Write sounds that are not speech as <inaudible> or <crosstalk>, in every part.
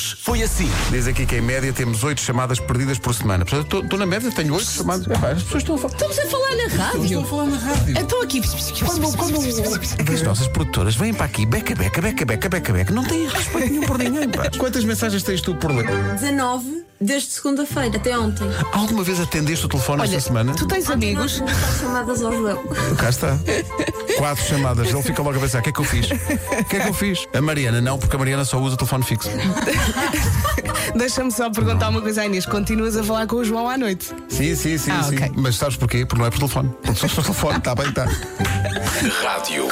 Hoje foi assim. Diz aqui que em média temos 8 chamadas perdidas por semana. Portanto, estou na média, tenho 8 chamadas. Epá, as pessoas estão a falar. Estamos a falar na rádio. Estão a falar na rádio. Então aqui. Quando, quando é que as nossas produtoras vêm para aqui, beca, beca, beca, beca, beca, beca, não têm respeito nenhum por ninguém. Pá. Quantas mensagens tens tu por ler? 19 desde segunda-feira até ontem. Alguma vez atendeste o telefone Olha, esta semana? tu tens amigos? Chamadas ao João. Cá está. Quatro chamadas. Ele fica logo a pensar: o que é que eu fiz? O que é que eu fiz? A Mariana não, porque a Mariana só usa telefone fixo. <laughs> Deixa-me só perguntar uma coisa à Inês. Continuas a falar com o João à noite? Sim, sim, sim, Ah, sim. ok. Mas sabes porquê? Porque não é por telefone. Porque fosse por telefone, está bem, está. Rádio.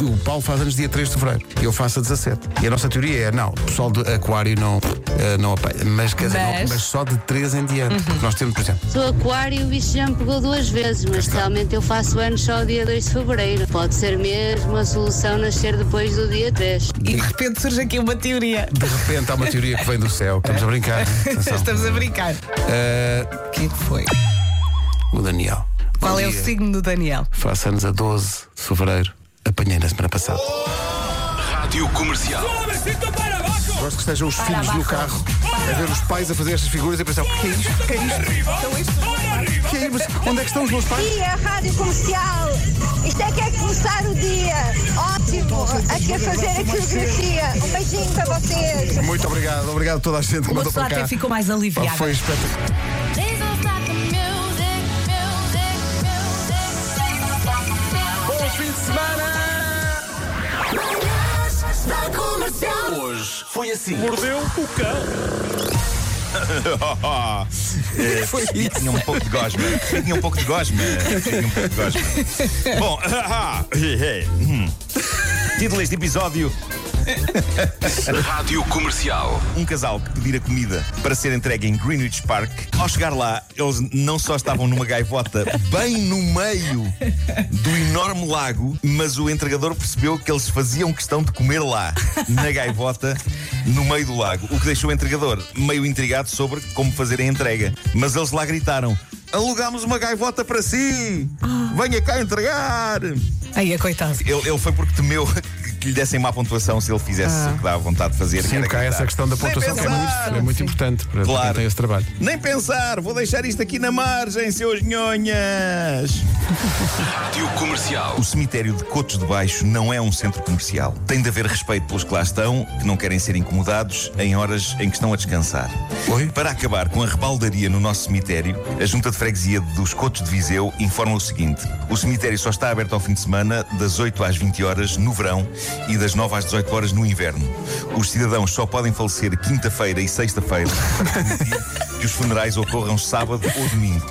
O Paulo faz anos dia 3 de fevereiro eu faço a 17. E a nossa teoria é: não, o pessoal de Aquário não, eh, não apanha. Mas, quer dizer, Mas- não- mas só de 3 em diante. Porque nós temos, por exemplo, Sou aquário e isso já me pegou duas vezes, mas realmente eu faço anos só ao dia 2 de fevereiro. Pode ser mesmo a solução nascer depois do dia 3. E de repente surge aqui uma teoria. de repente há uma teoria que vem do céu. Estamos a brincar. <laughs> Atenção. Estamos a brincar. Eh, O que é que foi? o Daniel. Qual é o dia. signo do Daniel? Faço anos a 12 de fevereiro. Apanhei na semana passada. Rádio Comercial. Gosto que estejam os filhos no carro a ver os pais a fazer estas figuras e a pensar: o que é isto? O que é isto? Que é isto? Mas onde é que estão os meus pais? dia, Rádio Comercial. Isto é que é começar o dia. Ótimo. Aqui a fazer a coreografia. Um beijinho para vocês. Muito obrigado, obrigado a toda a gente que mandou para cá. até ficou mais aliviada. Foi espetacular. Bom fim de semana! Hoje foi assim. Mordeu o cão. <laughs> Foi E isso. tinha um pouco de gosma. E Tinha um pouco de gosma. Tinha um pouco de gosma. <laughs> Bom, <laughs> hum. título deste episódio: <laughs> Rádio Comercial. Um casal que pedira comida para ser entregue em Greenwich Park. Ao chegar lá, eles não só estavam numa gaivota bem no meio do enorme lago, mas o entregador percebeu que eles faziam questão de comer lá, na gaivota, no meio do lago. O que deixou o entregador meio intrigado sobre como fazer a entrega. Mas eles lá gritaram: Alugámos uma gaivota para si! Venha cá entregar! Aí é coitado. Ele, ele foi porque temeu que lhe dessem má pontuação se ele fizesse o que dá vontade de fazer. Sim, gritar. essa questão da pontuação que é muito, é muito importante para quem Claro. tem esse trabalho. Nem pensar, vou deixar isto aqui na margem, seus nhonhas. Rádio Comercial. O cemitério de Cotos de Baixo não é um centro comercial. Tem de haver respeito pelos que lá estão, que não querem ser incomodados em horas em que estão a descansar. Oi? Para acabar com a rebaldaria no nosso cemitério, a Junta de Freguesia dos Cotos de Viseu informa o seguinte: o cemitério só está aberto ao fim de semana, das 8 às 20 horas no verão e das 9 às 18 horas no inverno. Os cidadãos só podem falecer quinta-feira e sexta-feira que os funerais ocorram sábado ou domingo.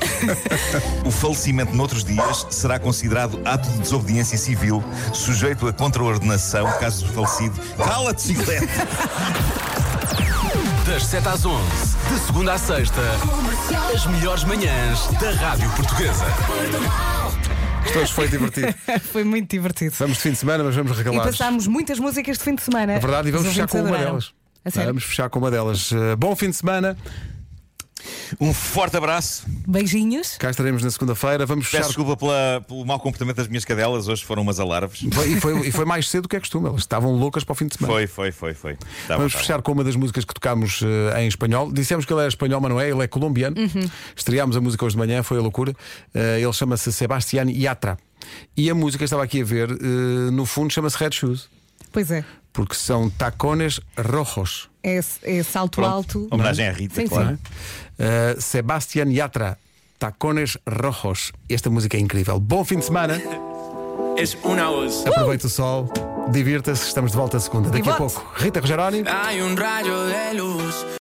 O falecimento noutros dias será considerado ato de desobediência civil, sujeito a contraordenação caso falecido. Cala-te, chiclete! Das 7 às 11, de segunda à sexta, as melhores manhãs da Rádio Portuguesa. Isto hoje foi divertido. <laughs> Foi muito divertido. Vamos de fim de semana, mas vamos E regalar. passámos muitas músicas de fim de semana. É verdade, e vamos Os fechar com uma adoraram. delas. A sério? Vamos fechar com uma delas. Uh, bom fim de semana. Um forte abraço. Beijinhos. Cá estaremos na segunda-feira. Vamos Peço fechar. desculpa pela- pelo mau comportamento das minhas cadelas, hoje foram umas alarves. E foi, e foi mais cedo do que é costume. Elas estavam loucas para o fim de semana. Foi, foi, foi, foi. Tá Vamos bom, tá fechar com uma das músicas que tocámos eh, em espanhol. Dissemos que ele é espanhol, mas não é, ele é colombiano. Uhum. Estreámos a música hoje de manhã, foi a loucura. Eh, ele chama-se Sebastián Yatra. E a música, estava aqui a ver, eh, no fundo chama-se Red Shoes, Pois é. Porque são tacones rojos. É, é salto Pronto. alto. Homenagem à Rita, Sim, claro. sim. Sebastián Yatra, tacones rojos. Esta música é incrível. Bom fim de semana. es una voz. Aproveite o sol, divirta-se. Estamos de volta a segunda. Daqui a pouco, Rita Rogeroni. Hay un rayo de luz